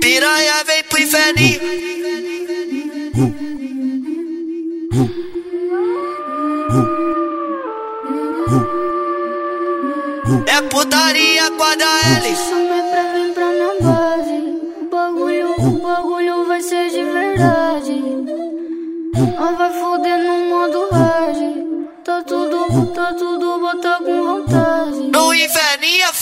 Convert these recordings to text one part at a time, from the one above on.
Piranha vem pro inferninho. É putaria quadra L. Chamei pra vir pra minha base. O bagulho, o bagulho vai ser de verdade. Nós vai foder no modo hard. Tá tudo, tá tudo, bota com vontade. No inferninho é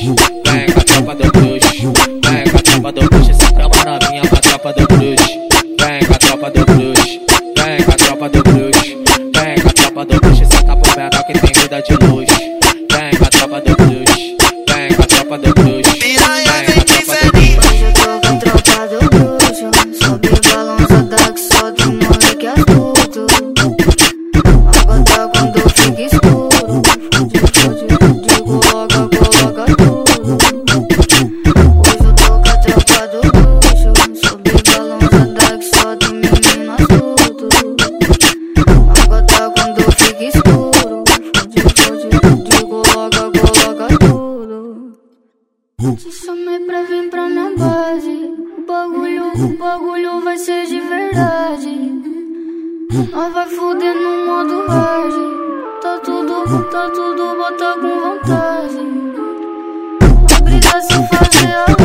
Vem com a tropa do bruxo. Vem com a tropa do bruxo. Chama a novinha pra tropa do bruxo. Vem com a tropa do bruxo. Vem com a tropa do bruxo. Vem com a tropa do bruxo. Senta pro menor que tem vida de luxo. Vem com a tropa do bruxo. Vem com a tropa do bruxo. Piranha Vem com a do inferninho. Hoje eu tô com a tropa do bruxo Sobe balançada o bagulho vai ser de verdade. Nós vai foder no modo hard. Tá tudo, tá tudo, bota com vontade. A se fazer alarde.